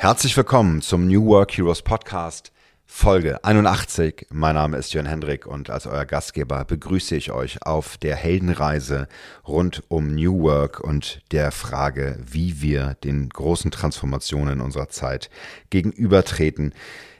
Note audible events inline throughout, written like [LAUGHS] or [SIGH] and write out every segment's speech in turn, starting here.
Herzlich willkommen zum New Work Heroes Podcast, Folge 81. Mein Name ist Jörn Hendrik und als euer Gastgeber begrüße ich euch auf der Heldenreise rund um New Work und der Frage, wie wir den großen Transformationen unserer Zeit gegenübertreten.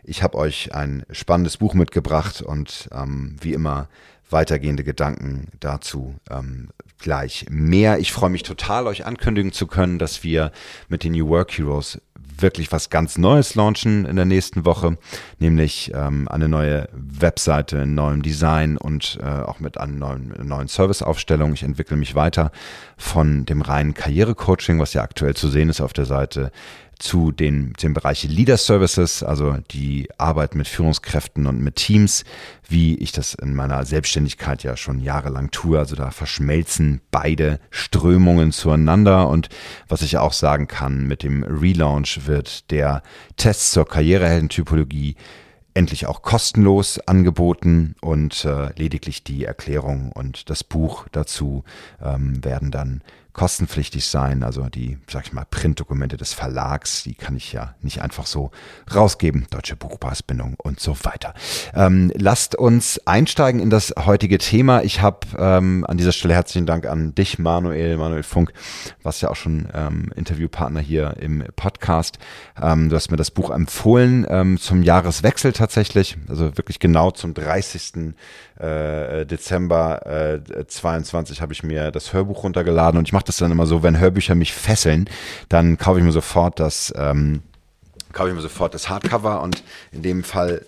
Ich habe euch ein spannendes Buch mitgebracht und ähm, wie immer weitergehende Gedanken dazu ähm, gleich mehr. Ich freue mich total, euch ankündigen zu können, dass wir mit den New Work Heroes wirklich was ganz Neues launchen in der nächsten Woche, nämlich ähm, eine neue Webseite, ein neuem Design und äh, auch mit einer neuen, neuen Serviceaufstellung. Ich entwickle mich weiter von dem reinen Karrierecoaching, was ja aktuell zu sehen ist auf der Seite, zu den, dem Bereich Leader Services, also die Arbeit mit Führungskräften und mit Teams, wie ich das in meiner Selbstständigkeit ja schon jahrelang tue. Also da verschmelzen beide Strömungen zueinander. Und was ich auch sagen kann, mit dem Relaunch wird der Test zur Karriereheldentypologie endlich auch kostenlos angeboten und äh, lediglich die Erklärung und das Buch dazu ähm, werden dann kostenpflichtig sein. Also die, sag ich mal, Printdokumente des Verlags, die kann ich ja nicht einfach so rausgeben. Deutsche Buchpreisbindung und so weiter. Ähm, lasst uns einsteigen in das heutige Thema. Ich habe ähm, an dieser Stelle herzlichen Dank an dich, Manuel, Manuel Funk, was ja auch schon ähm, Interviewpartner hier im Podcast. Ähm, du hast mir das Buch empfohlen ähm, zum Jahreswechsel tatsächlich, also wirklich genau zum 30. Äh, Dezember äh, 22 habe ich mir das Hörbuch runtergeladen und ich mache das dann immer so, wenn Hörbücher mich fesseln, dann kaufe ich mir sofort das, ähm, kaufe ich mir sofort das Hardcover und in dem Fall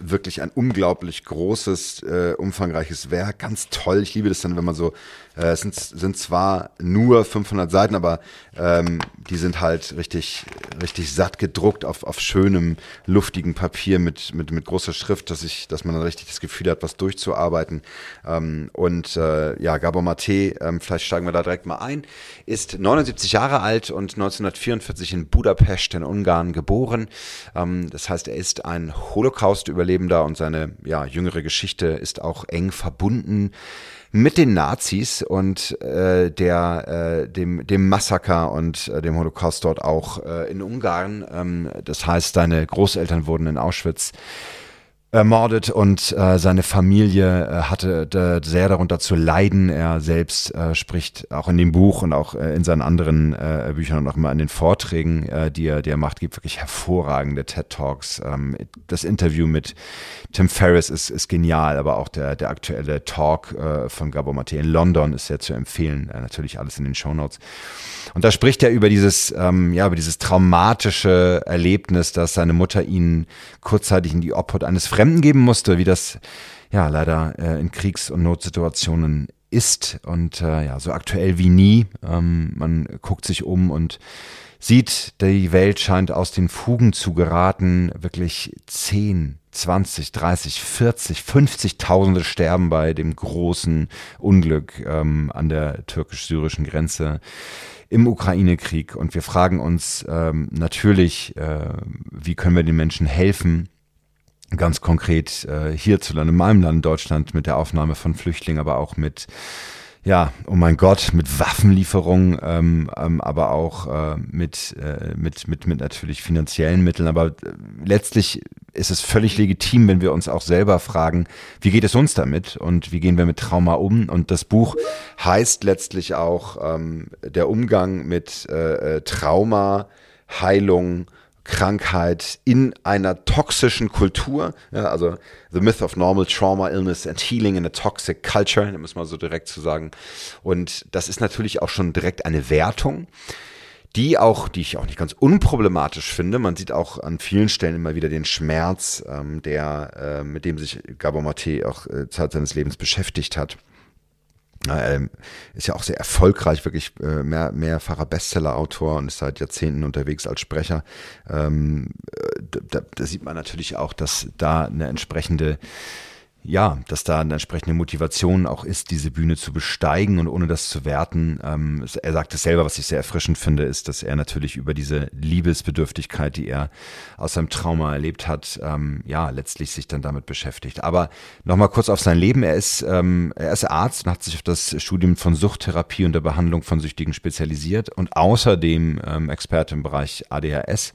wirklich ein unglaublich großes, äh, umfangreiches Werk, ganz toll. Ich liebe das dann, wenn man so äh, es sind, sind zwar nur 500 Seiten, aber ähm, die sind halt richtig, richtig satt gedruckt auf, auf schönem, luftigen Papier mit, mit, mit großer Schrift, dass, ich, dass man dann richtig das Gefühl hat, was durchzuarbeiten. Ähm, und äh, ja, Gabor Mate, ähm, vielleicht steigen wir da direkt mal ein, ist 79 Jahre alt und 1944 in Budapest in Ungarn geboren. Ähm, das heißt, er ist ein Holocaust-Überlebender und seine ja, jüngere Geschichte ist auch eng verbunden mit den Nazis und äh, der, äh, dem, dem Massaker und äh, dem Holocaust dort auch äh, in Ungarn. Ähm, das heißt, seine Großeltern wurden in Auschwitz ermordet und äh, seine Familie äh, hatte äh, sehr darunter zu leiden. Er selbst äh, spricht auch in dem Buch und auch äh, in seinen anderen äh, Büchern und auch immer in den Vorträgen, die, er, die er macht, gibt wirklich hervorragende TED Talks. Ähm, das Interview mit Tim Ferriss ist, ist genial, aber auch der, der aktuelle Talk von Gabor Mate in London ist sehr zu empfehlen. Natürlich alles in den Show Notes. Und da spricht er über dieses, ähm, ja, über dieses traumatische Erlebnis, dass seine Mutter ihn kurzzeitig in die Obhut eines Fremden geben musste, wie das ja leider äh, in Kriegs- und Notsituationen ist und äh, ja, so aktuell wie nie. Ähm, man guckt sich um und sieht, die Welt scheint aus den Fugen zu geraten. Wirklich 10, 20, 30, 40, 50.000 sterben bei dem großen Unglück ähm, an der türkisch-syrischen Grenze im Ukraine-Krieg. Und wir fragen uns ähm, natürlich, äh, wie können wir den Menschen helfen? Ganz konkret äh, hierzulande, in meinem Land Deutschland, mit der Aufnahme von Flüchtlingen, aber auch mit ja, oh mein Gott, mit Waffenlieferungen, ähm, ähm, aber auch äh, mit, äh, mit, mit, mit natürlich finanziellen Mitteln. Aber äh, letztlich ist es völlig legitim, wenn wir uns auch selber fragen, wie geht es uns damit und wie gehen wir mit Trauma um? Und das Buch heißt letztlich auch ähm, der Umgang mit äh, äh Trauma, Heilung, Krankheit in einer toxischen Kultur. Ja, also The Myth of Normal Trauma, Illness and Healing in a Toxic Culture, da muss man so direkt zu sagen. Und das ist natürlich auch schon direkt eine Wertung die auch, die ich auch nicht ganz unproblematisch finde. Man sieht auch an vielen Stellen immer wieder den Schmerz, ähm, der, äh, mit dem sich Gabor Mate auch äh, Zeit seines Lebens beschäftigt hat. Ähm, ist ja auch sehr erfolgreich, wirklich äh, mehr, mehrfacher Bestseller-Autor und ist seit Jahrzehnten unterwegs als Sprecher. Ähm, da, da, sieht man natürlich auch, dass da eine entsprechende ja, dass da eine entsprechende Motivation auch ist, diese Bühne zu besteigen und ohne das zu werten. Ähm, er sagt es selber, was ich sehr erfrischend finde, ist, dass er natürlich über diese Liebesbedürftigkeit, die er aus seinem Trauma erlebt hat, ähm, ja, letztlich sich dann damit beschäftigt. Aber nochmal kurz auf sein Leben. Er ist, ähm, er ist Arzt und hat sich auf das Studium von Suchttherapie und der Behandlung von Süchtigen spezialisiert und außerdem ähm, Experte im Bereich ADHS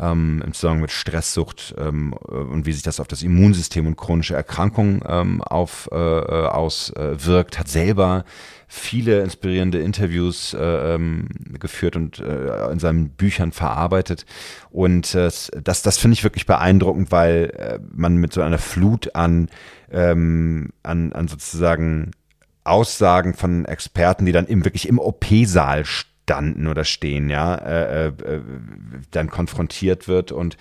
ähm, im Zusammenhang mit Stresssucht ähm, und wie sich das auf das Immunsystem und chronische Erkrankungen ähm, auf, äh, äh auswirkt, hat selber viele inspirierende Interviews äh, ähm, geführt und äh, in seinen Büchern verarbeitet. Und äh, das, das finde ich wirklich beeindruckend, weil äh, man mit so einer Flut an, ähm, an, an sozusagen Aussagen von Experten, die dann eben wirklich im OP-Saal stehen, standen oder stehen, ja, äh, äh, dann konfrontiert wird und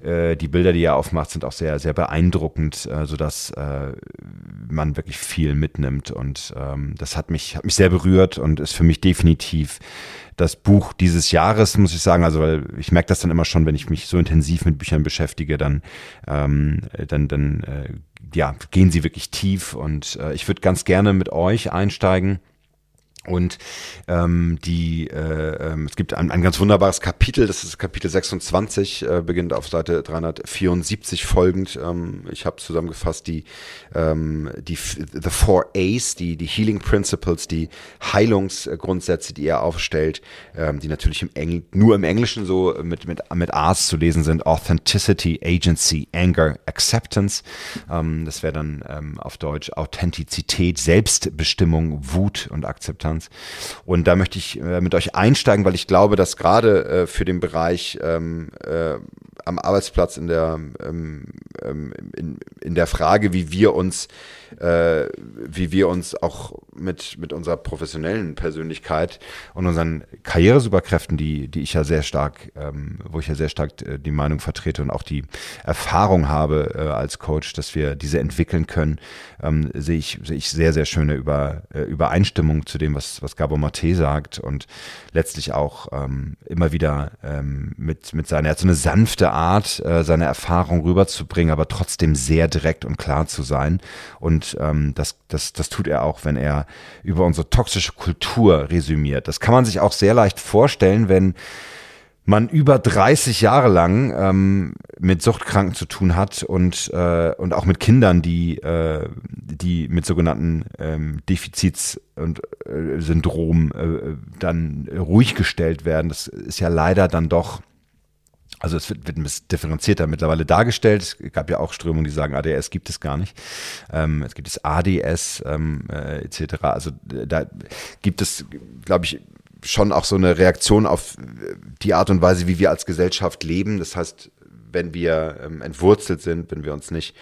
äh, die Bilder, die er aufmacht, sind auch sehr, sehr beeindruckend, äh, sodass äh, man wirklich viel mitnimmt und ähm, das hat mich, hat mich sehr berührt und ist für mich definitiv das Buch dieses Jahres, muss ich sagen, also weil ich merke das dann immer schon, wenn ich mich so intensiv mit Büchern beschäftige, dann, ähm, dann, dann äh, ja, gehen sie wirklich tief und äh, ich würde ganz gerne mit euch einsteigen und ähm, die, äh, ähm, es gibt ein, ein ganz wunderbares Kapitel, das ist Kapitel 26, äh, beginnt auf Seite 374 folgend. Ähm, ich habe zusammengefasst die, ähm, die The Four A's, die, die Healing Principles, die Heilungsgrundsätze, die er aufstellt, ähm, die natürlich im Engl nur im Englischen so mit, mit, mit A's zu lesen sind. Authenticity, Agency, Anger, Acceptance. Ähm, das wäre dann ähm, auf Deutsch Authentizität, Selbstbestimmung, Wut und Akzeptanz. Distanz. Und da möchte ich äh, mit euch einsteigen, weil ich glaube, dass gerade äh, für den Bereich ähm, äh, am Arbeitsplatz in der, ähm, ähm, in, in der Frage, wie wir uns, äh, wie wir uns auch mit, mit unserer professionellen Persönlichkeit und unseren Karrieresuperkräften, die, die ich ja sehr stark, ähm, wo ich ja sehr stark äh, die Meinung vertrete und auch die Erfahrung habe äh, als Coach, dass wir diese entwickeln können, ähm, sehe ich, sehe ich sehr, sehr schöne Über, äh, Übereinstimmung zu dem, was, was Gabo Mate sagt und letztlich auch ähm, immer wieder ähm, mit, mit seiner, er hat so eine sanfte Art, äh, seine Erfahrung rüberzubringen, aber trotzdem sehr direkt und klar zu sein. Und ähm, das, das, das tut er auch, wenn er über unsere toxische Kultur resümiert. Das kann man sich auch sehr leicht vorstellen, wenn man über 30 Jahre lang ähm, mit Suchtkranken zu tun hat und, äh, und auch mit Kindern, die, äh, die mit sogenannten ähm, Defizits- und äh, Syndrom äh, dann ruhig gestellt werden. Das ist ja leider dann doch also es wird, wird ein bisschen differenzierter mittlerweile dargestellt. Es gab ja auch Strömungen, die sagen, ADS gibt es gar nicht. Ähm, es gibt es ADS ähm, äh, etc. Also da gibt es, glaube ich, schon auch so eine Reaktion auf die Art und Weise, wie wir als Gesellschaft leben. Das heißt, wenn wir ähm, entwurzelt sind, wenn wir uns nicht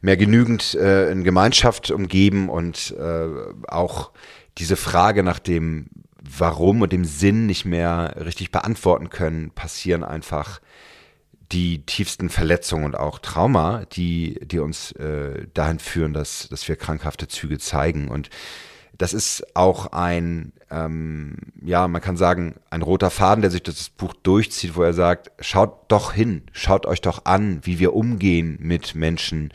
mehr genügend äh, in Gemeinschaft umgeben und äh, auch diese Frage nach dem Warum und dem Sinn nicht mehr richtig beantworten können, passieren einfach die tiefsten Verletzungen und auch Trauma, die, die uns äh, dahin führen, dass, dass wir krankhafte Züge zeigen. Und das ist auch ein, ähm, ja, man kann sagen, ein roter Faden, der sich das Buch durchzieht, wo er sagt, schaut doch hin, schaut euch doch an, wie wir umgehen mit Menschen,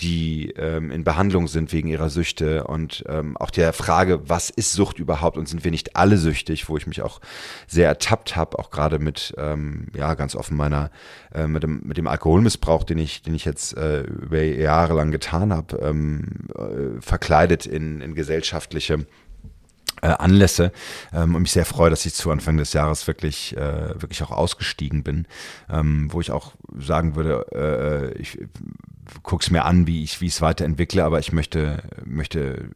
die ähm, in Behandlung sind wegen ihrer Süchte. Und ähm, auch der Frage, was ist Sucht überhaupt und sind wir nicht alle süchtig, wo ich mich auch sehr ertappt habe, auch gerade mit, ähm, ja, ganz offen meiner, äh, mit, dem, mit dem Alkoholmissbrauch, den ich, den ich jetzt äh, über Jahre lang getan habe, ähm, äh, verkleidet in, in gesellschaftliche äh, Anlässe ähm, und mich sehr freue, dass ich zu Anfang des Jahres wirklich äh, wirklich auch ausgestiegen bin, ähm, wo ich auch sagen würde, äh, ich guck's mir an, wie ich es weiterentwickle, aber ich möchte möchte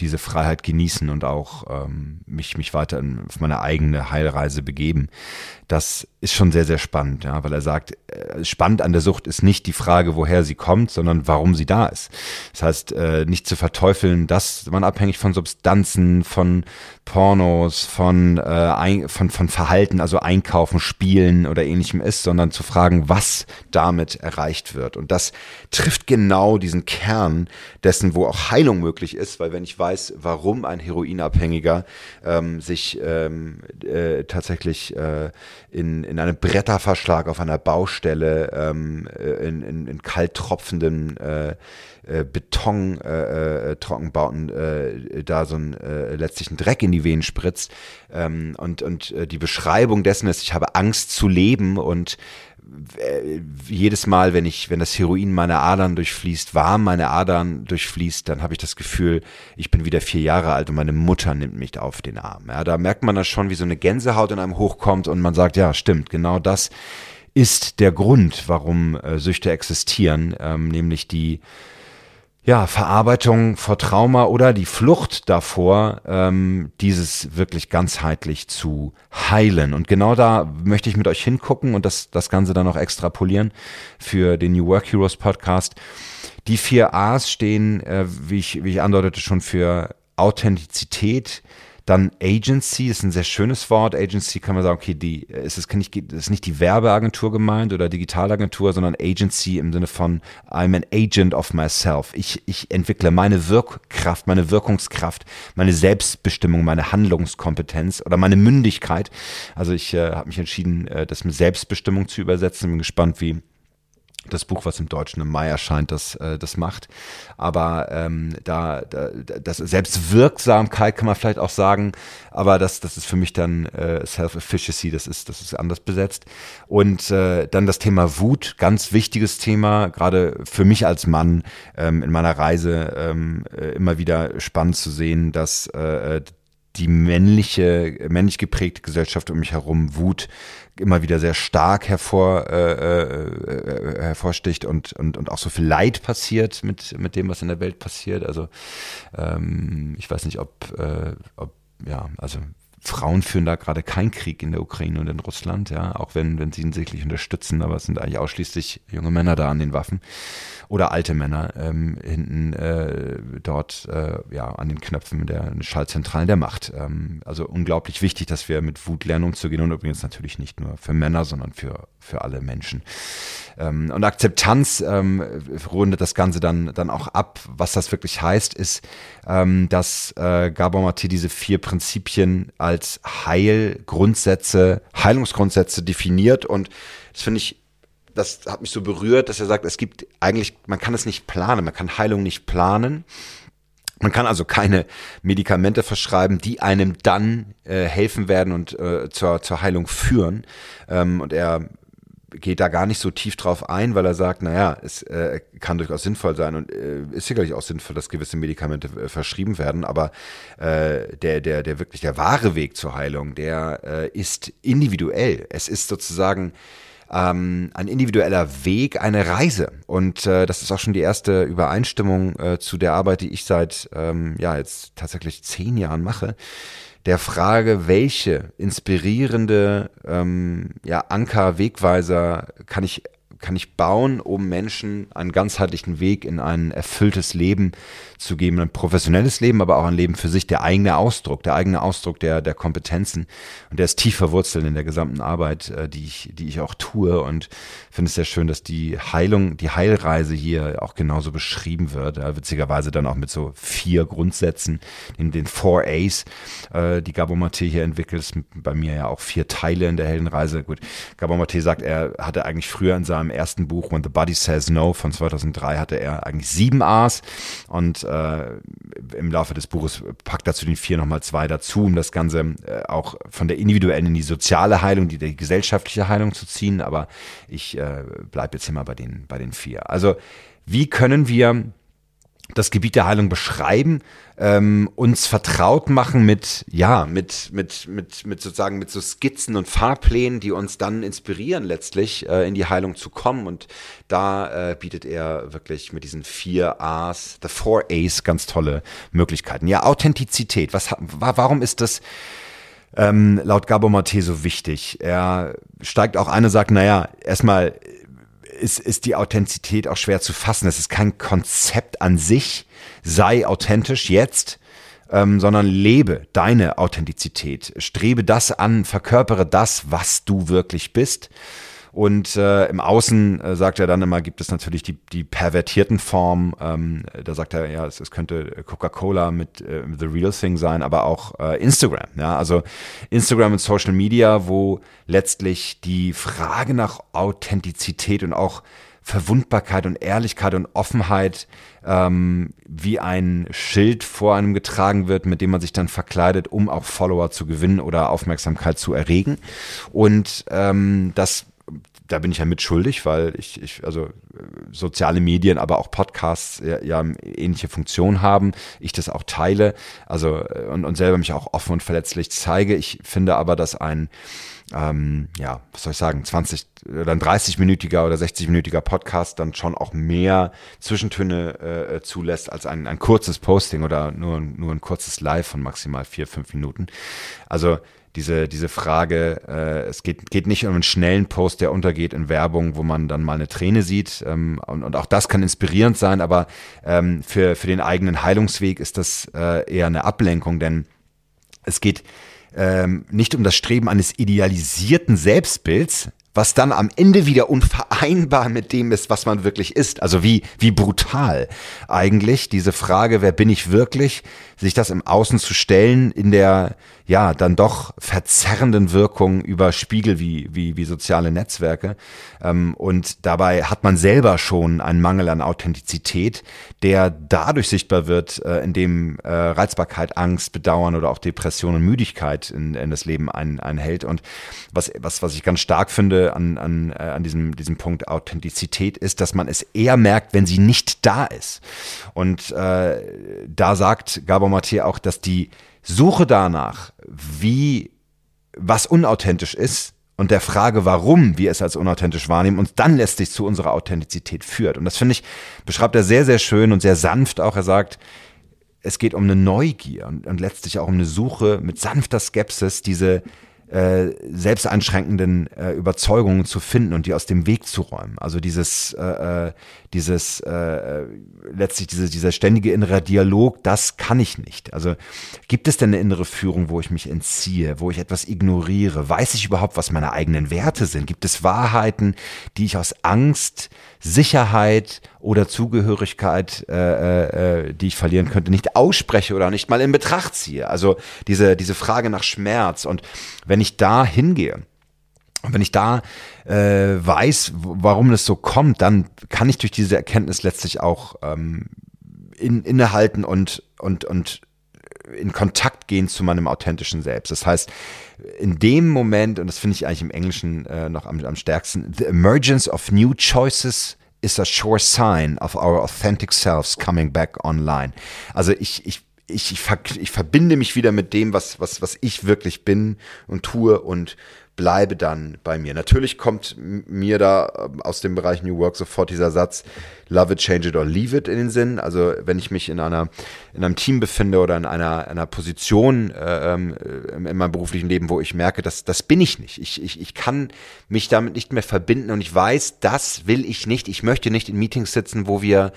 diese Freiheit genießen und auch ähm, mich mich weiter auf meine eigene Heilreise begeben. Das ist schon sehr, sehr spannend, ja, weil er sagt, äh, spannend an der Sucht ist nicht die Frage, woher sie kommt, sondern warum sie da ist. Das heißt, äh, nicht zu verteufeln, dass man abhängig von Substanzen, von Pornos, von, äh, von, von Verhalten, also Einkaufen, Spielen oder ähnlichem ist, sondern zu fragen, was damit erreicht wird. Und das trifft genau diesen Kern dessen, wo auch Heilung möglich ist, weil wenn ich weiß, warum ein Heroinabhängiger ähm, sich ähm, äh, tatsächlich äh, in in einem Bretterverschlag auf einer Baustelle, ähm, in, in, in kalt tropfenden äh, äh, Beton-Trockenbauten äh, äh, da so ein äh, letztlich ein Dreck in die Venen spritzt. Ähm, und und äh, die Beschreibung dessen ist, ich habe Angst zu leben und äh, jedes Mal, wenn ich, wenn das Heroin meine Adern durchfließt, warm meine Adern durchfließt, dann habe ich das Gefühl, ich bin wieder vier Jahre alt und meine Mutter nimmt mich auf den Arm. Ja, da merkt man das schon, wie so eine Gänsehaut in einem hochkommt und man sagt, ja, stimmt, genau das ist der Grund, warum äh, Süchte existieren, ähm, nämlich die ja, Verarbeitung vor Trauma oder die Flucht davor, ähm, dieses wirklich ganzheitlich zu heilen. Und genau da möchte ich mit euch hingucken und das, das Ganze dann noch extrapolieren für den New Work Heroes Podcast. Die vier A's stehen, äh, wie, ich, wie ich andeutete, schon für Authentizität, dann Agency ist ein sehr schönes Wort. Agency kann man sagen, okay, die ist es nicht, ist nicht die Werbeagentur gemeint oder Digitalagentur, sondern Agency im Sinne von I'm an agent of myself. Ich, ich entwickle meine Wirkkraft, meine Wirkungskraft, meine Selbstbestimmung, meine Handlungskompetenz oder meine Mündigkeit. Also ich äh, habe mich entschieden, äh, das mit Selbstbestimmung zu übersetzen. Bin gespannt, wie das Buch, was im Deutschen im Mai erscheint, das, äh, das macht. Aber ähm, da, da das Selbstwirksamkeit kann man vielleicht auch sagen, aber das, das ist für mich dann äh, Self-Efficacy, das ist, das ist anders besetzt. Und äh, dann das Thema Wut, ganz wichtiges Thema, gerade für mich als Mann ähm, in meiner Reise ähm, äh, immer wieder spannend zu sehen, dass äh, die männliche, männlich geprägte Gesellschaft um mich herum Wut immer wieder sehr stark hervor, äh, äh, äh, hervorsticht und, und, und auch so viel Leid passiert mit, mit dem, was in der Welt passiert. Also ähm, ich weiß nicht, ob, äh, ob ja, also Frauen führen da gerade keinen Krieg in der Ukraine und in Russland, ja, auch wenn, wenn sie ihn sicherlich unterstützen, aber es sind eigentlich ausschließlich junge Männer da an den Waffen oder alte Männer ähm, hinten äh, dort äh, ja an den Knöpfen der Schaltzentralen der Macht. Ähm, also unglaublich wichtig, dass wir mit Wut lernen umzugehen und übrigens natürlich nicht nur für Männer, sondern für für alle Menschen. Ähm, und Akzeptanz ähm, rundet das Ganze dann dann auch ab. Was das wirklich heißt, ist, ähm, dass äh, Gabor Maté diese vier Prinzipien als Heilgrundsätze, Heilungsgrundsätze definiert und das finde ich das hat mich so berührt, dass er sagt, es gibt eigentlich, man kann es nicht planen, man kann Heilung nicht planen. Man kann also keine Medikamente verschreiben, die einem dann äh, helfen werden und äh, zur, zur Heilung führen. Ähm, und er geht da gar nicht so tief drauf ein, weil er sagt, naja, es äh, kann durchaus sinnvoll sein und äh, ist sicherlich auch sinnvoll, dass gewisse Medikamente äh, verschrieben werden, aber äh, der, der, der wirklich der wahre Weg zur Heilung, der äh, ist individuell. Es ist sozusagen ähm, ein individueller Weg, eine Reise. Und äh, das ist auch schon die erste Übereinstimmung äh, zu der Arbeit, die ich seit ähm, ja jetzt tatsächlich zehn Jahren mache. Der Frage, welche inspirierende ähm, ja, Anker, Wegweiser kann ich kann ich bauen, um Menschen einen ganzheitlichen Weg in ein erfülltes Leben zu geben, ein professionelles Leben, aber auch ein Leben für sich, der eigene Ausdruck, der eigene Ausdruck der, der Kompetenzen. Und der ist tief verwurzelt in der gesamten Arbeit, äh, die ich, die ich auch tue und finde es sehr schön, dass die Heilung, die Heilreise hier auch genauso beschrieben wird. Witzigerweise dann auch mit so vier Grundsätzen, in den Four A's, äh, die Gabor Maté hier entwickelt. Bei mir ja auch vier Teile in der Heldenreise. Gut, Gabor Maté sagt, er hatte eigentlich früher in seinem ersten Buch When the Body Says No von 2003 hatte er eigentlich sieben A's und äh, im Laufe des Buches packt dazu den vier nochmal zwei dazu, um das Ganze äh, auch von der individuellen in die soziale Heilung, die, die gesellschaftliche Heilung zu ziehen. Aber ich äh, bleibe jetzt hier mal bei den, bei den vier. Also wie können wir das Gebiet der Heilung beschreiben, ähm, uns vertraut machen mit, ja, mit, mit, mit, mit sozusagen mit so Skizzen und Fahrplänen, die uns dann inspirieren, letztlich äh, in die Heilung zu kommen. Und da äh, bietet er wirklich mit diesen vier A's, the four A's, ganz tolle Möglichkeiten. Ja, Authentizität. Was, warum ist das? Ähm, laut Gabor Mate so wichtig. Er steigt auch ein und sagt, naja, erstmal ist, ist die Authentizität auch schwer zu fassen. Es ist kein Konzept an sich, sei authentisch jetzt, ähm, sondern lebe deine Authentizität. Strebe das an, verkörpere das, was du wirklich bist. Und äh, im Außen äh, sagt er dann immer, gibt es natürlich die, die pervertierten Formen. Ähm, da sagt er, ja, es, es könnte Coca-Cola mit äh, The Real Thing sein, aber auch äh, Instagram. Ja, also Instagram und Social Media, wo letztlich die Frage nach Authentizität und auch Verwundbarkeit und Ehrlichkeit und Offenheit ähm, wie ein Schild vor einem getragen wird, mit dem man sich dann verkleidet, um auch Follower zu gewinnen oder Aufmerksamkeit zu erregen. Und ähm, das da bin ich ja mitschuldig, weil ich, ich also soziale Medien, aber auch Podcasts ja, ja ähnliche Funktionen haben. Ich das auch teile, also und, und selber mich auch offen und verletzlich zeige. Ich finde aber, dass ein ähm, ja, was soll ich sagen, 20 oder ein 30-minütiger oder 60-minütiger Podcast dann schon auch mehr Zwischentöne äh, zulässt als ein, ein kurzes Posting oder nur, nur ein kurzes Live von maximal vier, fünf Minuten. Also diese, diese Frage, äh, es geht, geht nicht um einen schnellen Post, der untergeht in Werbung, wo man dann mal eine Träne sieht. Ähm, und, und auch das kann inspirierend sein, aber ähm, für, für den eigenen Heilungsweg ist das äh, eher eine Ablenkung, denn es geht ähm, nicht um das Streben eines idealisierten Selbstbilds, was dann am Ende wieder unvereinbar mit dem ist, was man wirklich ist. Also wie, wie brutal eigentlich diese Frage, wer bin ich wirklich, sich das im Außen zu stellen, in der ja dann doch verzerrenden Wirkung über Spiegel wie, wie, wie soziale Netzwerke. Ähm, und dabei hat man selber schon einen Mangel an Authentizität, der dadurch sichtbar wird, äh, indem äh, Reizbarkeit, Angst, Bedauern oder auch Depression und Müdigkeit in, in das Leben ein, einhält. Und was, was, was ich ganz stark finde an, an, äh, an diesem, diesem Punkt Authentizität ist, dass man es eher merkt, wenn sie nicht da ist. Und äh, da sagt Gabor Maté auch, dass die Suche danach, wie was unauthentisch ist und der Frage, warum wir es als unauthentisch wahrnehmen, uns dann letztlich zu unserer Authentizität führt. Und das finde ich, beschreibt er sehr, sehr schön und sehr sanft auch. Er sagt, es geht um eine Neugier und, und letztlich auch um eine Suche mit sanfter Skepsis, diese äh, selbsteinschränkenden äh, Überzeugungen zu finden und die aus dem Weg zu räumen. Also dieses, äh, äh dieses äh, äh, letztlich diese, dieser ständige innere Dialog, das kann ich nicht. Also gibt es denn eine innere Führung, wo ich mich entziehe, wo ich etwas ignoriere? Weiß ich überhaupt, was meine eigenen Werte sind? Gibt es Wahrheiten, die ich aus Angst, Sicherheit oder Zugehörigkeit, äh, äh, die ich verlieren könnte, nicht ausspreche oder nicht mal in Betracht ziehe? Also diese, diese Frage nach Schmerz. Und wenn ich da hingehe, und wenn ich da äh, weiß, warum es so kommt, dann kann ich durch diese Erkenntnis letztlich auch ähm, in, innehalten und, und, und in Kontakt gehen zu meinem authentischen Selbst. Das heißt, in dem Moment, und das finde ich eigentlich im Englischen äh, noch am, am stärksten, the emergence of new choices is a sure sign of our authentic selves coming back online. Also ich, ich ich, ich, ich verbinde mich wieder mit dem, was, was, was ich wirklich bin und tue und bleibe dann bei mir. Natürlich kommt mir da ähm, aus dem Bereich New Work sofort dieser Satz, love it, change it or leave it in den Sinn. Also wenn ich mich in einer, in einem Team befinde oder in einer, einer Position äh, ähm, in meinem beruflichen Leben, wo ich merke, dass das bin ich nicht. Ich, ich, ich kann mich damit nicht mehr verbinden und ich weiß, das will ich nicht. Ich möchte nicht in Meetings sitzen, wo wir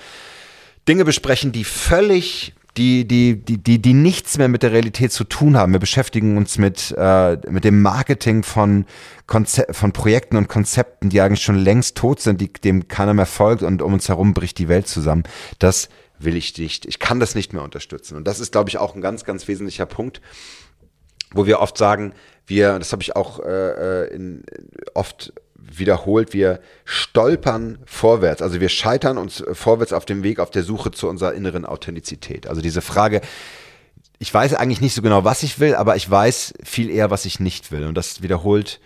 Dinge besprechen, die völlig die, die, die, die, die nichts mehr mit der Realität zu tun haben. Wir beschäftigen uns mit, äh, mit dem Marketing von, Konze von Projekten und Konzepten, die eigentlich schon längst tot sind, die, dem keiner mehr folgt und um uns herum bricht die Welt zusammen. Das will ich nicht. Ich kann das nicht mehr unterstützen. Und das ist, glaube ich, auch ein ganz, ganz wesentlicher Punkt, wo wir oft sagen, wir, das habe ich auch äh, äh in, oft wiederholt, wir stolpern vorwärts. Also wir scheitern uns vorwärts auf dem Weg auf der Suche zu unserer inneren Authentizität. Also diese Frage, ich weiß eigentlich nicht so genau, was ich will, aber ich weiß viel eher, was ich nicht will. Und das wiederholt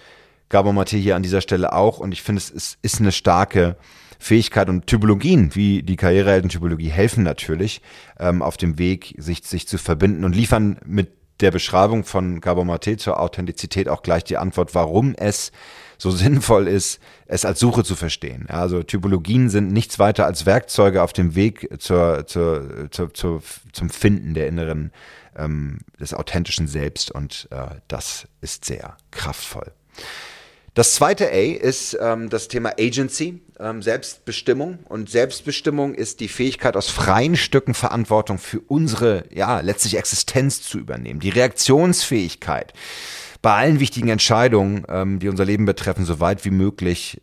Gabor Mate hier an dieser Stelle auch. Und ich finde, es ist, ist eine starke Fähigkeit und Typologien, wie die Karrierehelden-Typologie, helfen natürlich ähm, auf dem Weg, sich, sich zu verbinden und liefern mit der Beschreibung von Gabor Mate zur Authentizität auch gleich die Antwort, warum es so [LAUGHS] sinnvoll ist, es als Suche zu verstehen. Also Typologien sind nichts weiter als Werkzeuge auf dem Weg zur, zur, zur, zur zum Finden der inneren, ähm, des authentischen Selbst und äh, das ist sehr kraftvoll. Das zweite A ist ähm, das Thema Agency, ähm, Selbstbestimmung. Und Selbstbestimmung ist die Fähigkeit, aus freien Stücken Verantwortung für unsere, ja, letztlich Existenz zu übernehmen. Die Reaktionsfähigkeit bei allen wichtigen Entscheidungen, ähm, die unser Leben betreffen, so weit wie möglich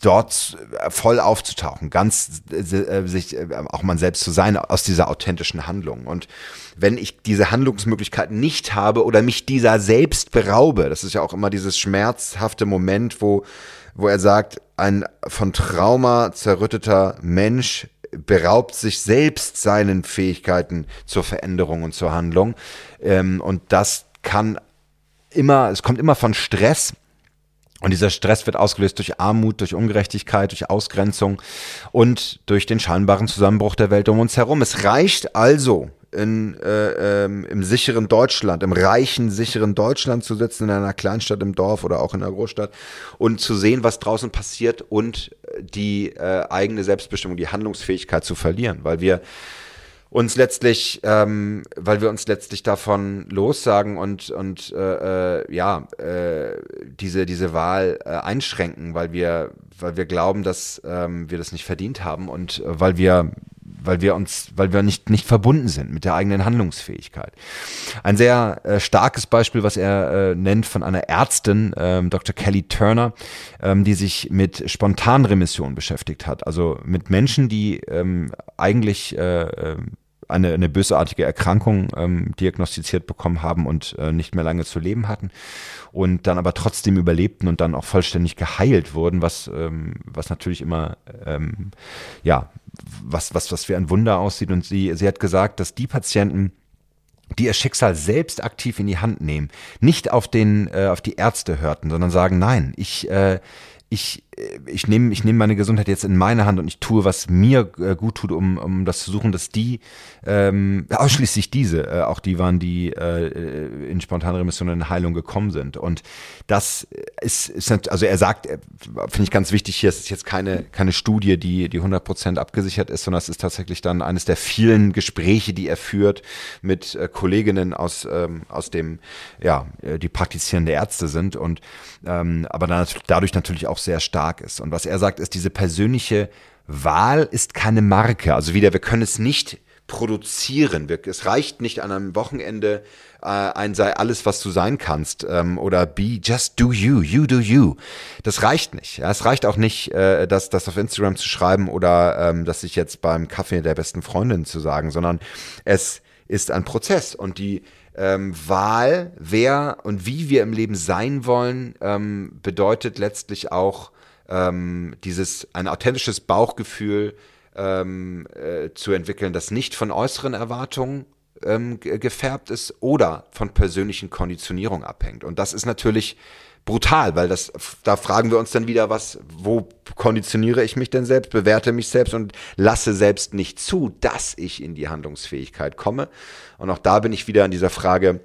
dort voll aufzutauchen, ganz äh, sich äh, auch man selbst zu sein aus dieser authentischen Handlung. Und wenn ich diese Handlungsmöglichkeiten nicht habe oder mich dieser selbst beraube, das ist ja auch immer dieses schmerzhafte Moment, wo, wo er sagt, ein von Trauma zerrütteter Mensch beraubt sich selbst seinen Fähigkeiten zur Veränderung und zur Handlung. Ähm, und das kann immer, es kommt immer von Stress und dieser Stress wird ausgelöst durch Armut, durch Ungerechtigkeit, durch Ausgrenzung und durch den scheinbaren Zusammenbruch der Welt um uns herum. Es reicht also, in, äh, ähm, im sicheren Deutschland, im reichen, sicheren Deutschland zu sitzen, in einer Kleinstadt, im Dorf oder auch in einer Großstadt und zu sehen, was draußen passiert und die äh, eigene Selbstbestimmung, die Handlungsfähigkeit zu verlieren, weil wir uns letztlich, ähm, weil wir uns letztlich davon lossagen und und äh, äh, ja äh, diese diese Wahl äh, einschränken, weil wir weil wir glauben, dass ähm, wir das nicht verdient haben und äh, weil wir weil wir uns, weil wir nicht, nicht verbunden sind mit der eigenen Handlungsfähigkeit. Ein sehr äh, starkes Beispiel, was er äh, nennt von einer Ärztin, ähm, Dr. Kelly Turner, ähm, die sich mit Spontanremission beschäftigt hat. Also mit Menschen, die ähm, eigentlich äh, ähm, eine, eine bösartige Erkrankung ähm, diagnostiziert bekommen haben und äh, nicht mehr lange zu leben hatten und dann aber trotzdem überlebten und dann auch vollständig geheilt wurden, was, ähm, was natürlich immer ähm, ja was, was, was wie ein Wunder aussieht. Und sie, sie hat gesagt, dass die Patienten, die ihr Schicksal selbst aktiv in die Hand nehmen, nicht auf den, äh, auf die Ärzte hörten, sondern sagen, nein, ich, äh, ich, ich nehme ich nehm meine Gesundheit jetzt in meine Hand und ich tue, was mir äh, gut tut, um, um das zu suchen, dass die, ähm, ausschließlich diese, äh, auch die waren, die äh, in spontane Remission in Heilung gekommen sind. Und das ist, ist also er sagt, äh, finde ich ganz wichtig hier, es ist jetzt keine, keine Studie, die, die 100% abgesichert ist, sondern es ist tatsächlich dann eines der vielen Gespräche, die er führt mit äh, Kolleginnen aus, ähm, aus dem, ja, die praktizierende Ärzte sind und ähm, aber dann, dadurch natürlich auch sehr stark ist. Und was er sagt, ist, diese persönliche Wahl ist keine Marke. Also wieder, wir können es nicht produzieren. Wir, es reicht nicht an einem Wochenende äh, ein sei alles, was du sein kannst ähm, oder be just do you, you do you. Das reicht nicht. Ja, es reicht auch nicht, äh, das, das auf Instagram zu schreiben oder ähm, das sich jetzt beim Kaffee der besten Freundin zu sagen, sondern es ist ein Prozess und die ähm, Wahl, wer und wie wir im Leben sein wollen, ähm, bedeutet letztlich auch ähm, dieses ein authentisches Bauchgefühl ähm, äh, zu entwickeln, das nicht von äußeren Erwartungen ähm, gefärbt ist oder von persönlichen Konditionierung abhängt. Und das ist natürlich brutal, weil das, da fragen wir uns dann wieder, was, wo konditioniere ich mich denn selbst, bewerte mich selbst und lasse selbst nicht zu, dass ich in die Handlungsfähigkeit komme. Und auch da bin ich wieder an dieser Frage,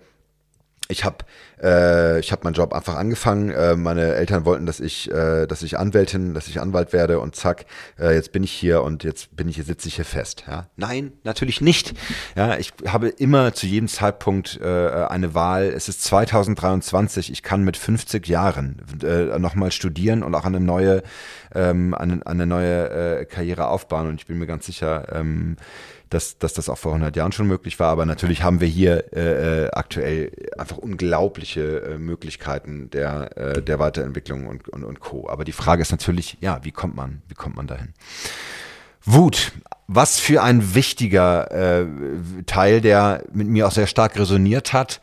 ich habe äh, habe meinen Job einfach angefangen. Äh, meine Eltern wollten, dass ich, äh, dass ich Anwältin, dass ich Anwalt werde und zack, äh, jetzt bin ich hier und jetzt bin ich hier, sitze ich hier fest. Ja? Nein, natürlich nicht. Ja, ich habe immer zu jedem Zeitpunkt äh, eine Wahl. Es ist 2023. Ich kann mit 50 Jahren äh, nochmal studieren und auch eine neue, ähm, eine, eine neue äh, Karriere aufbauen. Und ich bin mir ganz sicher, ähm, dass, dass das auch vor 100 Jahren schon möglich war. Aber natürlich haben wir hier äh, äh, aktuell einfach unglaubliche äh, Möglichkeiten der, äh, der Weiterentwicklung und, und, und Co. Aber die Frage ist natürlich, ja, wie kommt man, wie kommt man dahin? Wut, was für ein wichtiger äh, Teil, der mit mir auch sehr stark resoniert hat.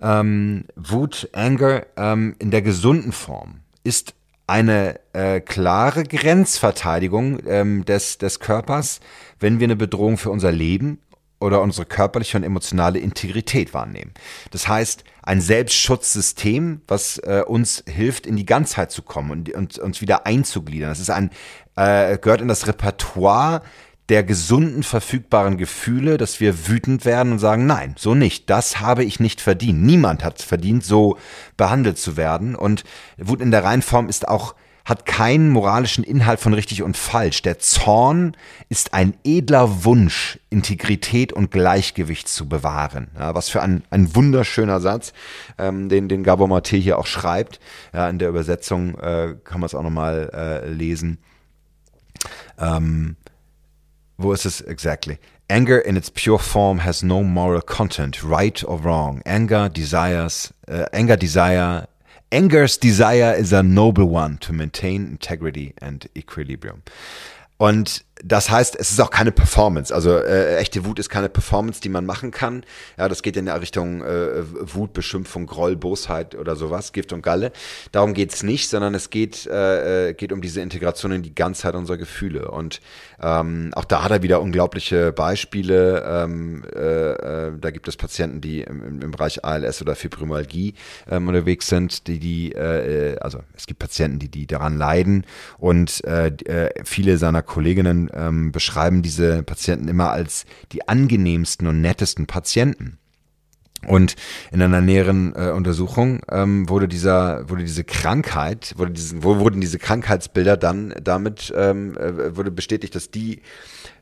Ähm, Wut, Anger ähm, in der gesunden Form ist eine äh, klare Grenzverteidigung ähm, des, des Körpers, wenn wir eine Bedrohung für unser Leben oder unsere körperliche und emotionale Integrität wahrnehmen. Das heißt, ein Selbstschutzsystem, was äh, uns hilft, in die Ganzheit zu kommen und, und uns wieder einzugliedern. Das ist ein, äh, gehört in das Repertoire der gesunden, verfügbaren Gefühle, dass wir wütend werden und sagen, nein, so nicht. Das habe ich nicht verdient. Niemand hat es verdient, so behandelt zu werden. Und Wut in der Reinform ist auch hat keinen moralischen Inhalt von richtig und falsch. Der Zorn ist ein edler Wunsch, Integrität und Gleichgewicht zu bewahren. Ja, was für ein, ein wunderschöner Satz, ähm, den, den Gabor Mate hier auch schreibt. Ja, in der Übersetzung äh, kann man es auch nochmal äh, lesen. Ähm, wo ist es exactly? Anger in its pure form has no moral content, right or wrong. Anger desires, uh, anger desire, anger's desire is a noble one to maintain integrity and equilibrium. Und das heißt, es ist auch keine Performance. Also äh, echte Wut ist keine Performance, die man machen kann. Ja, das geht in der Richtung äh, Wut, Beschimpfung, Groll, Bosheit oder sowas, Gift und Galle. Darum geht's nicht, sondern es geht, äh, äh, geht um diese Integration in die Ganzheit unserer Gefühle. Und ähm, auch da hat er wieder unglaubliche Beispiele. Ähm, äh, äh, da gibt es Patienten, die im, im Bereich ALS oder Fibromyalgie ähm, unterwegs sind, die, die äh, also es gibt Patienten, die, die daran leiden und äh, äh, viele seiner Kolleginnen ähm, beschreiben diese Patienten immer als die angenehmsten und nettesten Patienten. Und in einer näheren äh, Untersuchung ähm, wurde dieser, wurde diese Krankheit, wurde diesen, wo wurden diese Krankheitsbilder dann damit ähm, äh, wurde bestätigt, dass die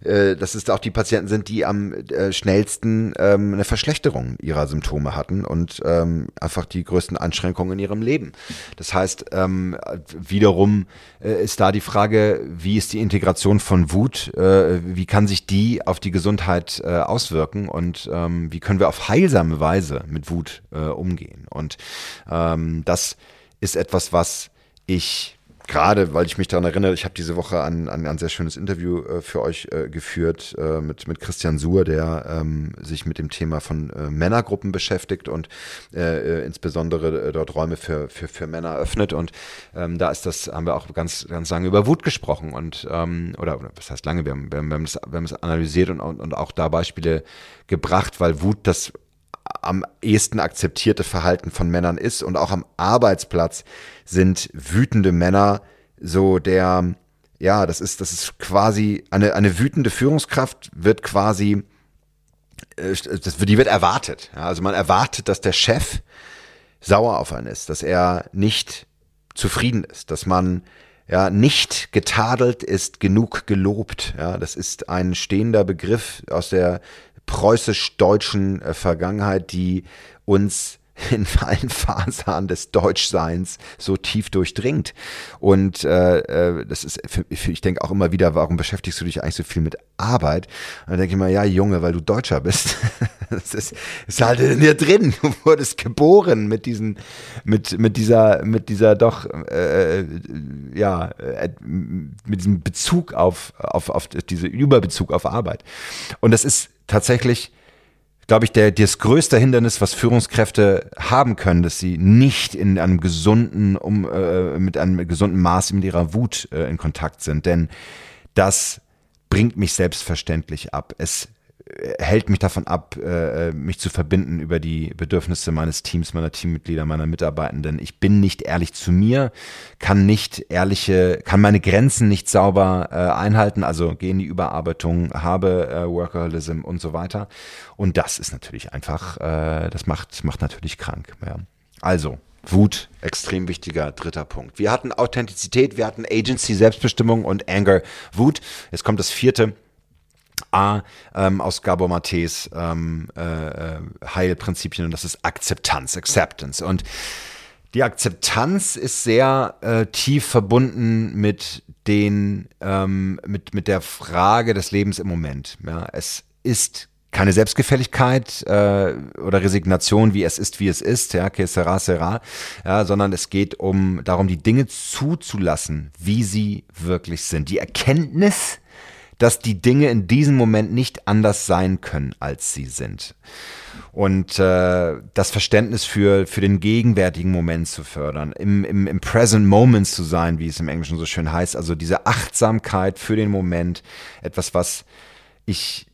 äh, dass es auch die Patienten sind, die am äh, schnellsten ähm, eine Verschlechterung ihrer Symptome hatten und ähm, einfach die größten Einschränkungen in ihrem Leben. Das heißt, ähm, wiederum äh, ist da die Frage, wie ist die Integration von Wut, äh, wie kann sich die auf die Gesundheit äh, auswirken und ähm, wie können wir auf heilsame Weise mit Wut äh, umgehen. Und ähm, das ist etwas, was ich gerade, weil ich mich daran erinnere, ich habe diese Woche ein, ein, ein sehr schönes Interview äh, für euch äh, geführt äh, mit, mit Christian Suhr, der ähm, sich mit dem Thema von äh, Männergruppen beschäftigt und äh, äh, insbesondere dort Räume für, für, für Männer öffnet. Und ähm, da ist das, haben wir auch ganz, ganz lange über Wut gesprochen und ähm, oder, was heißt lange, wir haben, wir haben, wir haben, es, wir haben es analysiert und, und auch da Beispiele gebracht, weil Wut das am ehesten akzeptierte Verhalten von Männern ist und auch am Arbeitsplatz sind wütende Männer so der, ja, das ist, das ist quasi eine, eine wütende Führungskraft wird quasi, äh, das, die wird erwartet. Also man erwartet, dass der Chef sauer auf einen ist, dass er nicht zufrieden ist, dass man ja, nicht getadelt ist genug gelobt. Ja, das ist ein stehender Begriff aus der preußisch-deutschen äh, Vergangenheit, die uns [LAUGHS] in allen Fasern des Deutschseins so tief durchdringt. Und äh, äh, das ist, für, für, ich denke auch immer wieder, warum beschäftigst du dich eigentlich so viel mit Arbeit? Und dann denke ich mal, ja, Junge, weil du Deutscher bist. [LAUGHS] das ist, ist halt in dir drin. Du wurdest geboren mit diesen, mit, mit dieser, mit dieser doch, äh, äh ja, äh, mit diesem Bezug auf, auf, auf diese Überbezug auf Arbeit. Und das ist tatsächlich glaube ich, der, das größte Hindernis, was Führungskräfte haben können, dass sie nicht in einem gesunden, um, äh, mit einem gesunden Maß mit ihrer Wut äh, in Kontakt sind. Denn das bringt mich selbstverständlich ab. Es hält mich davon ab, äh, mich zu verbinden über die Bedürfnisse meines Teams, meiner Teammitglieder, meiner Mitarbeitenden. Ich bin nicht ehrlich zu mir, kann nicht ehrliche, kann meine Grenzen nicht sauber äh, einhalten, also gehe in die Überarbeitung, habe äh, Workaholism und so weiter. Und das ist natürlich einfach, äh, das macht, macht natürlich krank. Ja. Also, Wut, extrem wichtiger dritter Punkt. Wir hatten Authentizität, wir hatten Agency, Selbstbestimmung und Anger, Wut. Jetzt kommt das vierte A ähm, aus Gabor Matés ähm, äh, äh, Heilprinzipien und das ist Akzeptanz, Acceptance. Und die Akzeptanz ist sehr äh, tief verbunden mit den, ähm, mit, mit der Frage des Lebens im Moment. Ja, es ist keine Selbstgefälligkeit äh, oder Resignation, wie es ist, wie es ist, ja, que sera, sera, ja, sondern es geht um darum, die Dinge zuzulassen, wie sie wirklich sind. Die Erkenntnis, dass die Dinge in diesem Moment nicht anders sein können, als sie sind. Und äh, das Verständnis für, für den gegenwärtigen Moment zu fördern, im, im, im Present Moment zu sein, wie es im Englischen so schön heißt, also diese Achtsamkeit für den Moment, etwas, was ich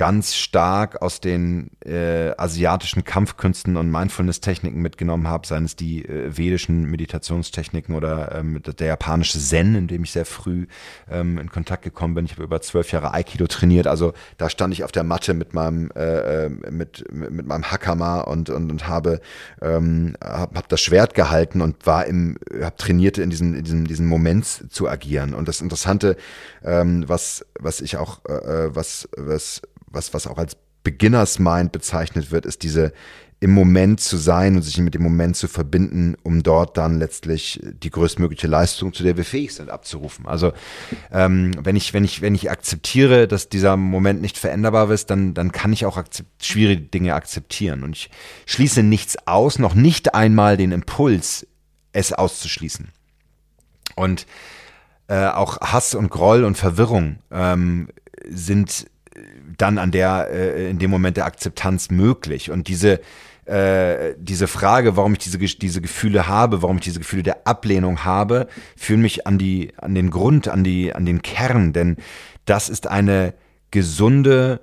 ganz stark aus den äh, asiatischen Kampfkünsten und Mindfulness-Techniken mitgenommen habe, seien es die äh, vedischen Meditationstechniken oder ähm, der japanische Zen, in dem ich sehr früh ähm, in Kontakt gekommen bin. Ich habe über zwölf Jahre Aikido trainiert, also da stand ich auf der Matte mit meinem äh, äh mit, mit meinem Hakama und und, und habe ähm, hab, hab das Schwert gehalten und war im habe trainiert in diesem in diesem diesen Moment zu agieren und das Interessante ähm, was was ich auch äh, äh was was was, was auch als Beginners Mind bezeichnet wird, ist diese im Moment zu sein und sich mit dem Moment zu verbinden, um dort dann letztlich die größtmögliche Leistung, zu der wir fähig sind, abzurufen. Also ähm, wenn ich wenn ich wenn ich akzeptiere, dass dieser Moment nicht veränderbar ist, dann dann kann ich auch schwierige Dinge akzeptieren und ich schließe nichts aus, noch nicht einmal den Impuls, es auszuschließen. Und äh, auch Hass und Groll und Verwirrung ähm, sind dann an der äh, in dem Moment der Akzeptanz möglich und diese äh, diese Frage, warum ich diese, diese Gefühle habe, warum ich diese Gefühle der Ablehnung habe, führen mich an die, an den Grund, an die, an den Kern, denn das ist eine gesunde,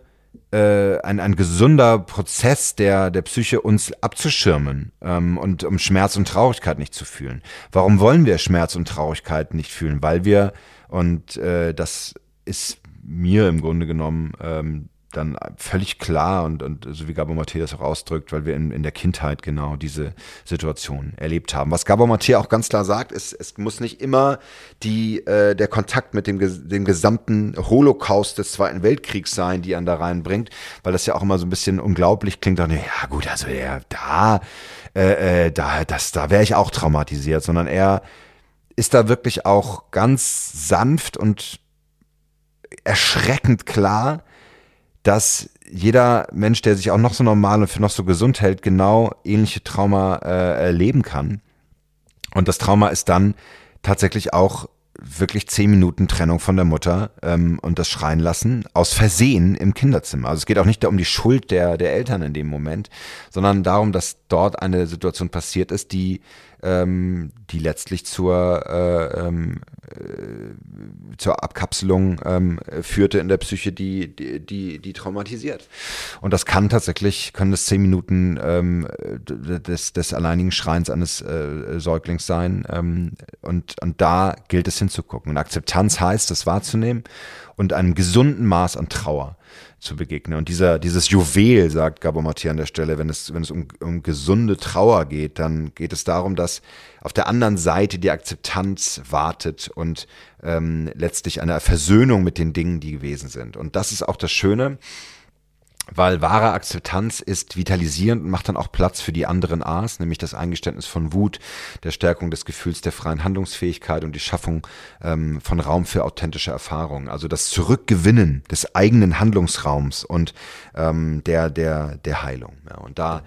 äh, ein, ein gesunder Prozess der, der Psyche, uns abzuschirmen ähm, und um Schmerz und Traurigkeit nicht zu fühlen. Warum wollen wir Schmerz und Traurigkeit nicht fühlen? Weil wir, und äh, das ist mir im Grunde genommen ähm, dann völlig klar und, und so wie Gabor Maté das auch ausdrückt, weil wir in, in der Kindheit genau diese Situation erlebt haben. Was Gabor Maté auch ganz klar sagt, ist, es muss nicht immer die, äh, der Kontakt mit dem, dem gesamten Holocaust des Zweiten Weltkriegs sein, die einen da reinbringt, weil das ja auch immer so ein bisschen unglaublich klingt. Dann, ja gut, also ja, da, äh, äh, da, das, da wäre ich auch traumatisiert, sondern er ist da wirklich auch ganz sanft und erschreckend klar, dass jeder Mensch, der sich auch noch so normal und für noch so gesund hält, genau ähnliche Trauma äh, erleben kann. Und das Trauma ist dann tatsächlich auch wirklich zehn Minuten Trennung von der Mutter ähm, und das Schreien lassen aus Versehen im Kinderzimmer. Also es geht auch nicht um die Schuld der, der Eltern in dem Moment, sondern darum, dass dort eine Situation passiert ist, die ähm, die letztlich zur, äh, ähm, äh, zur Abkapselung ähm, führte in der Psyche, die, die, die, die traumatisiert. Und das kann tatsächlich, können das zehn Minuten ähm, des, des alleinigen Schreins eines äh, Säuglings sein. Ähm, und, und da gilt es hinzugucken. Und Akzeptanz heißt, das wahrzunehmen und einem gesunden Maß an Trauer zu begegnen. Und dieser, dieses Juwel, sagt Gabor Maté an der Stelle, wenn es, wenn es um, um gesunde Trauer geht, dann geht es darum, dass auf der anderen Seite die Akzeptanz wartet und ähm, letztlich eine Versöhnung mit den Dingen, die gewesen sind. Und das ist auch das Schöne weil wahre Akzeptanz ist vitalisierend und macht dann auch Platz für die anderen A's, nämlich das Eingeständnis von Wut, der Stärkung des Gefühls der freien Handlungsfähigkeit und die Schaffung ähm, von Raum für authentische Erfahrungen. Also das Zurückgewinnen des eigenen Handlungsraums und ähm, der, der, der Heilung. Ja, und da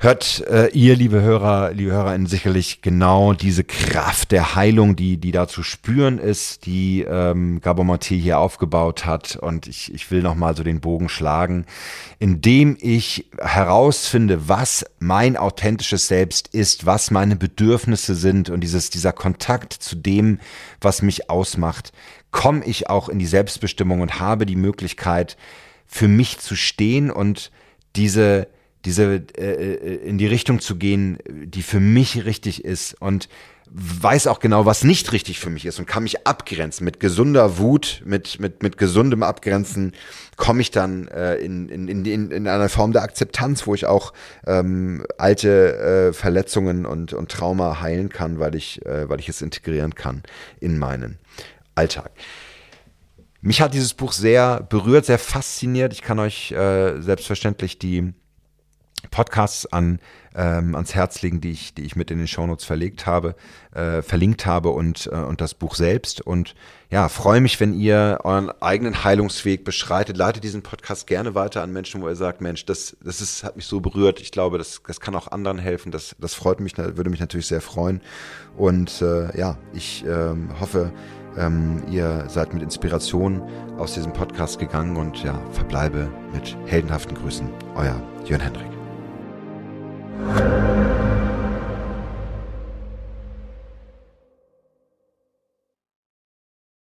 hört äh, ihr, liebe Hörer, liebe HörerInnen, sicherlich genau diese Kraft der Heilung, die, die da zu spüren ist, die ähm, Gabor Maté hier aufgebaut hat. Und ich, ich will nochmal so den Bogen schlagen, indem ich herausfinde, was mein authentisches Selbst ist, was meine Bedürfnisse sind und dieses, dieser Kontakt zu dem, was mich ausmacht, komme ich auch in die Selbstbestimmung und habe die Möglichkeit, für mich zu stehen und diese diese äh, äh, in die Richtung zu gehen, die für mich richtig ist und weiß auch genau, was nicht richtig für mich ist und kann mich abgrenzen. Mit gesunder Wut, mit, mit, mit gesundem Abgrenzen komme ich dann äh, in, in, in, in einer Form der Akzeptanz, wo ich auch ähm, alte äh, Verletzungen und, und Trauma heilen kann, weil ich, äh, weil ich es integrieren kann in meinen Alltag. Mich hat dieses Buch sehr berührt, sehr fasziniert. Ich kann euch äh, selbstverständlich die Podcasts an, ähm, ans Herz legen, die ich, die ich mit in den Shownotes verlegt habe, äh, verlinkt habe und, äh, und das Buch selbst. Und ja, freue mich, wenn ihr euren eigenen Heilungsweg beschreitet. Leitet diesen Podcast gerne weiter an Menschen, wo ihr sagt, Mensch, das, das ist, hat mich so berührt. Ich glaube, das, das kann auch anderen helfen. Das, das freut mich, würde mich natürlich sehr freuen. Und äh, ja, ich ähm, hoffe, ähm, ihr seid mit Inspiration aus diesem Podcast gegangen und ja, verbleibe mit heldenhaften Grüßen. Euer Jörn Hendrik. you